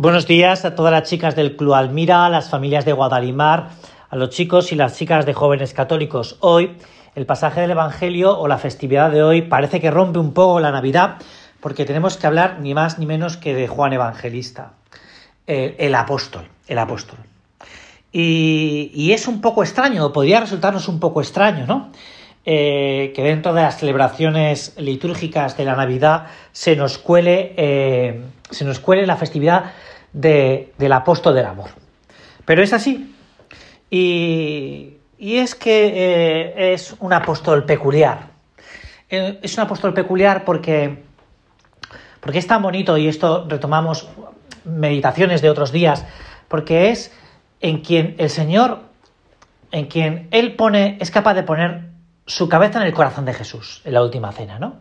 Buenos días a todas las chicas del Club Almira, a las familias de Guadalimar, a los chicos y las chicas de jóvenes católicos. Hoy, el pasaje del Evangelio o la festividad de hoy parece que rompe un poco la Navidad porque tenemos que hablar ni más ni menos que de Juan Evangelista, el, el apóstol, el apóstol. Y, y, es un poco extraño, podría resultarnos un poco extraño, ¿no? Eh, que dentro de las celebraciones litúrgicas de la Navidad se nos cuele, eh, se nos cuele la festividad de, del apóstol del amor. Pero es así. Y, y es que eh, es un apóstol peculiar. Eh, es un apóstol peculiar porque, porque es tan bonito, y esto retomamos meditaciones de otros días, porque es en quien el Señor, en quien Él pone, es capaz de poner su cabeza en el corazón de Jesús, en la última cena, ¿no?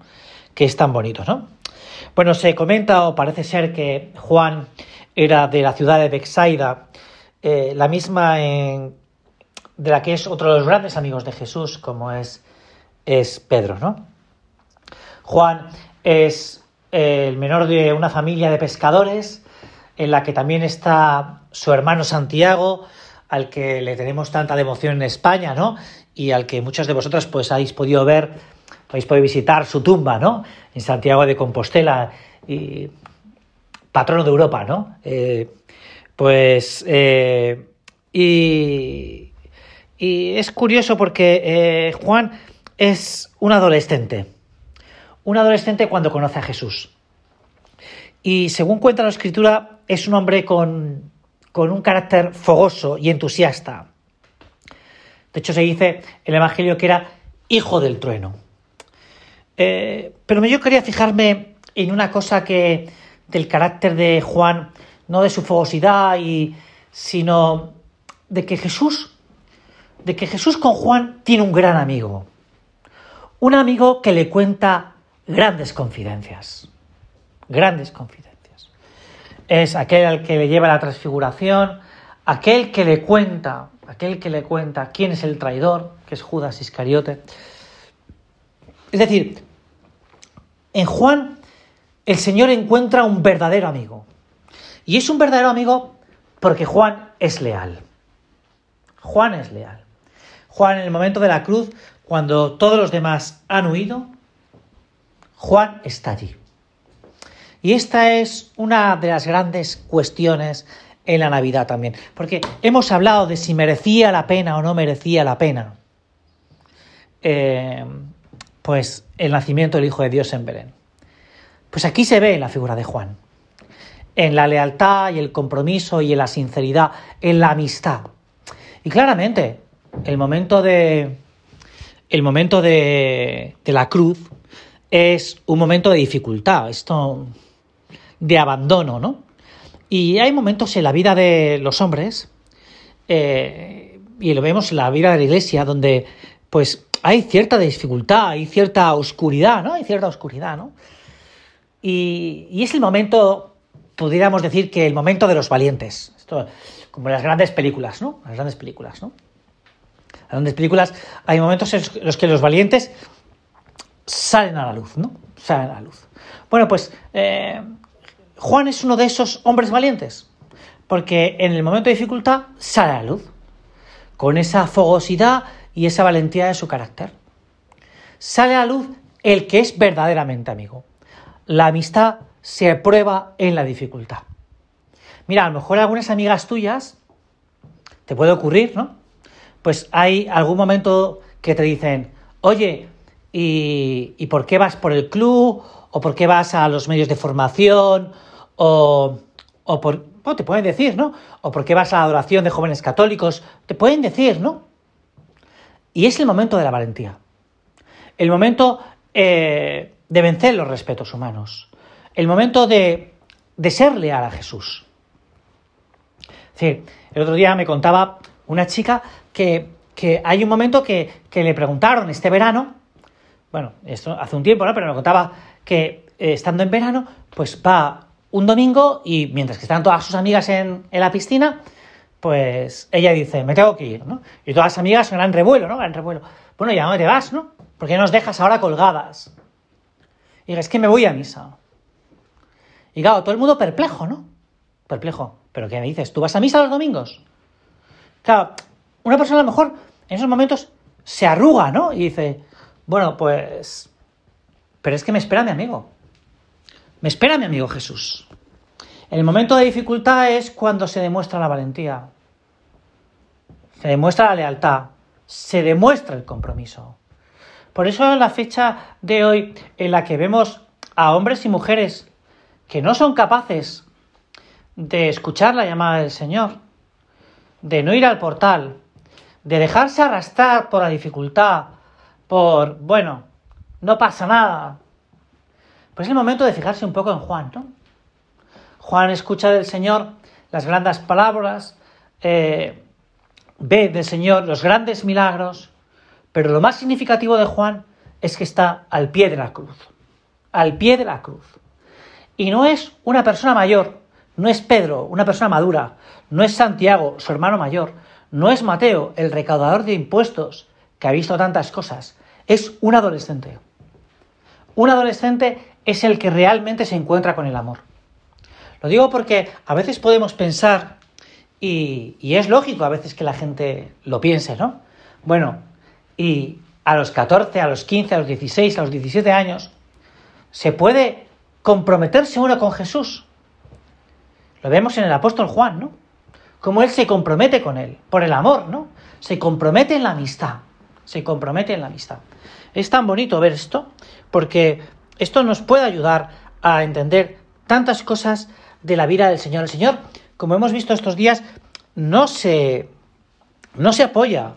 Que es tan bonito, ¿no? Bueno, se comenta o parece ser que Juan era de la ciudad de Bexaida, eh, la misma de la que es otro de los grandes amigos de Jesús, como es, es Pedro, ¿no? Juan es el menor de una familia de pescadores, en la que también está su hermano Santiago, al que le tenemos tanta devoción en España, ¿no? Y al que muchos de vosotros pues habéis podido ver, habéis podido visitar su tumba, ¿no? En Santiago de Compostela, y patrono de Europa, ¿no? Eh, pues, eh, y, y, es curioso porque eh, Juan es un adolescente, un adolescente cuando conoce a Jesús. Y según cuenta la escritura, es un hombre con con un carácter fogoso y entusiasta. De hecho, se dice en el Evangelio que era hijo del trueno. Eh, pero yo quería fijarme en una cosa que del carácter de Juan, no de su fogosidad, sino de que Jesús, de que Jesús con Juan tiene un gran amigo. Un amigo que le cuenta grandes confidencias. Grandes confidencias es aquel al que le lleva la transfiguración, aquel que le cuenta, aquel que le cuenta quién es el traidor, que es Judas Iscariote. Es decir, en Juan el Señor encuentra un verdadero amigo. Y es un verdadero amigo porque Juan es leal. Juan es leal. Juan en el momento de la cruz, cuando todos los demás han huido, Juan está allí. Y esta es una de las grandes cuestiones en la Navidad también, porque hemos hablado de si merecía la pena o no merecía la pena, eh, pues el nacimiento del Hijo de Dios en Belén. Pues aquí se ve la figura de Juan, en la lealtad y el compromiso y en la sinceridad, en la amistad. Y claramente, el momento de, el momento de, de la cruz es un momento de dificultad. Esto de abandono, ¿no? Y hay momentos en la vida de los hombres, eh, y lo vemos en la vida de la iglesia, donde pues hay cierta dificultad, hay cierta oscuridad, ¿no? Hay cierta oscuridad, ¿no? Y, es el momento, pudiéramos decir que el momento de los valientes. Esto, como las grandes películas, ¿no? Las grandes películas, ¿no? Las grandes películas hay momentos en los que los valientes salen a la luz, ¿no? Salen a la luz. Bueno, pues eh, Juan es uno de esos hombres valientes, porque en el momento de dificultad sale a la luz, con esa fogosidad y esa valentía de su carácter. Sale a la luz el que es verdaderamente amigo. La amistad se prueba en la dificultad. Mira, a lo mejor algunas amigas tuyas, te puede ocurrir, ¿no? Pues hay algún momento que te dicen, oye, ¿y, ¿y por qué vas por el club? ¿O por qué vas a los medios de formación? o, por, te pueden decir, ¿no? O por qué vas a la adoración de jóvenes católicos, te pueden decir, ¿no? Y es el momento de la valentía, el momento eh, de vencer los respetos humanos, el momento de, de ser leal a Jesús. El otro día me contaba una chica que, que hay un momento que, que, le preguntaron este verano, bueno, esto hace un tiempo, ¿no? Pero me contaba que eh, estando en verano, pues va un domingo y mientras que están todas sus amigas en, en, la piscina, pues ella dice, me tengo que ir, ¿no? Y todas las amigas, gran revuelo, ¿no? Gran revuelo. Bueno, ya no te vas, ¿no? ¿Por qué nos dejas ahora colgadas? Y es que me voy a misa. Y claro, todo el mundo perplejo, ¿no? perplejo. ¿Pero qué me dices? ¿Tú vas a misa los domingos? Claro, una persona a lo mejor en esos momentos se arruga, ¿no? Y dice, bueno, pues... Pero es que me espera mi amigo. Me espera mi amigo Jesús. El momento de dificultad es cuando se demuestra la valentía. Se demuestra la lealtad. Se demuestra el compromiso. Por eso la fecha de hoy en la que vemos a hombres y mujeres que no son capaces de escuchar la llamada del Señor, de no ir al portal, de dejarse arrastrar por la dificultad, por, bueno, no pasa nada. Pues es el momento de fijarse un poco en Juan, ¿no? Juan escucha del Señor las grandes palabras, eh, ve del Señor los grandes milagros, pero lo más significativo de Juan es que está al pie de la cruz. Al pie de la cruz. Y no es una persona mayor, no es Pedro, una persona madura, no es Santiago, su hermano mayor, no es Mateo, el recaudador de impuestos, que ha visto tantas cosas, es un adolescente. Un adolescente es el que realmente se encuentra con el amor. Lo digo porque a veces podemos pensar, y, y es lógico a veces que la gente lo piense, ¿no? Bueno, y a los 14, a los 15, a los 16, a los 17 años, se puede comprometerse uno con Jesús. Lo vemos en el apóstol Juan, ¿no? Cómo él se compromete con él, por el amor, ¿no? Se compromete en la amistad, se compromete en la amistad. Es tan bonito ver esto, porque esto nos puede ayudar a entender tantas cosas de la vida del Señor. El Señor, como hemos visto estos días, no se, no se apoya,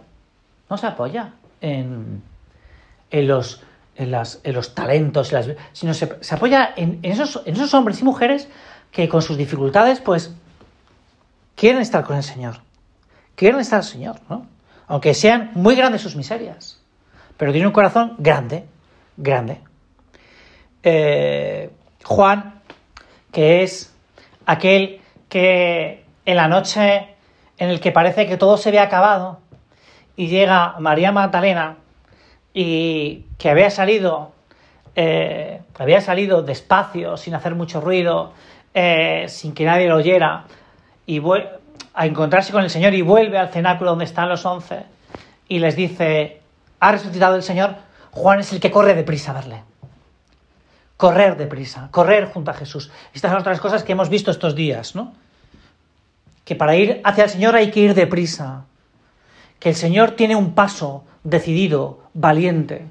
no se apoya en, los, en, los talentos, sino se, apoya en, esos, en esos hombres y mujeres que con sus dificultades, pues, quieren estar con el Señor. Quieren estar el Señor, ¿no? Aunque sean muy grandes sus miserias. Pero tiene un corazón grande, grande. Eh, Juan, que es aquel que en la noche en el que parece que todo se ve acabado, y llega María Magdalena y que había salido, eh, había salido despacio, sin hacer mucho ruido, eh, sin que nadie lo oyera, y a encontrarse con el Señor y vuelve al cenáculo donde están los once y les dice, ¿ha resucitado el Señor? Juan es el que corre deprisa a verle. Correr deprisa, correr junto a Jesús. Estas son otras cosas que hemos visto estos días, ¿no? Que para ir hacia el Señor hay que ir deprisa, que el Señor tiene un paso decidido, valiente,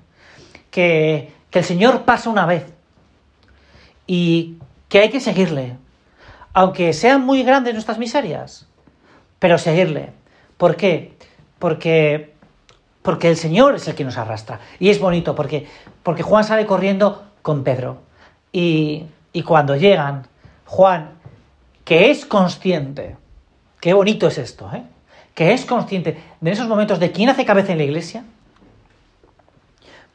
que, el Señor pasa una vez y que hay que seguirle, aunque sean muy grandes nuestras miserias, pero seguirle. ¿Por qué? Porque, porque el Señor es el que nos arrastra. Y es bonito porque, porque Juan sale corriendo con Pedro. Y, y cuando llegan, Juan, que es consciente, qué bonito es esto, ¿eh? que es consciente de esos momentos de quién hace cabeza en la iglesia,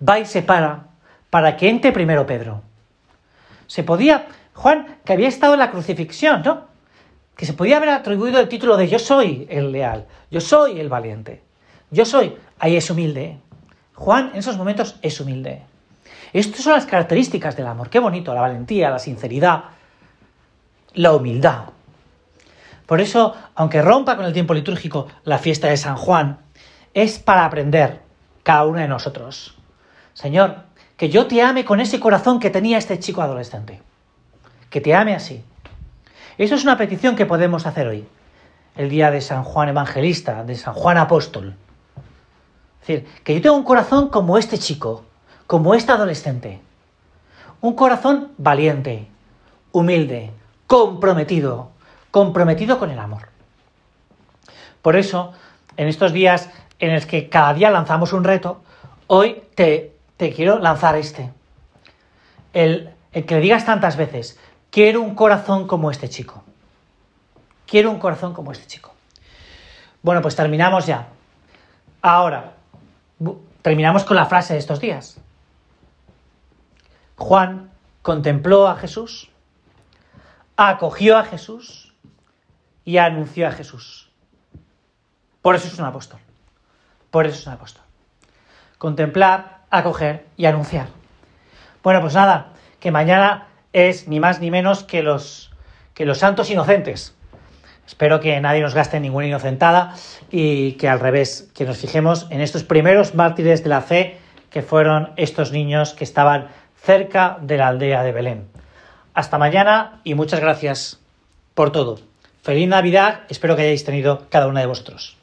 va y se para para que entre primero Pedro. Se podía, Juan, que había estado en la crucifixión, ¿no? Que se podía haber atribuido el título de yo soy el leal, yo soy el valiente, yo soy, ahí es humilde. Juan en esos momentos es humilde. Estas son las características del amor. Qué bonito, la valentía, la sinceridad, la humildad. Por eso, aunque rompa con el tiempo litúrgico la fiesta de San Juan, es para aprender cada uno de nosotros. Señor, que yo te ame con ese corazón que tenía este chico adolescente. Que te ame así. Eso es una petición que podemos hacer hoy, el día de San Juan Evangelista, de San Juan Apóstol. Es decir, que yo tenga un corazón como este chico, como este adolescente. Un corazón valiente, humilde, comprometido, comprometido con el amor. Por eso, en estos días en los que cada día lanzamos un reto, hoy te, quiero lanzar este. El, el que le digas tantas veces, quiero un corazón como este chico. Quiero un corazón como este chico. Bueno, pues terminamos ya. Ahora, terminamos con la frase de estos días. Juan contempló a Jesús, acogió a Jesús y anunció a Jesús. Por eso es un apóstol. Por eso es un apóstol. Contemplar, acoger y anunciar. Bueno, pues nada, que mañana es ni más ni menos que los que los santos inocentes. Espero que nadie nos gaste ninguna inocentada y que al revés, que nos fijemos en estos primeros mártires de la fe que fueron estos niños que estaban cerca de la aldea de Belén. Hasta mañana y muchas gracias por todo. Feliz Navidad, espero que hayáis tenido cada una de vosotros.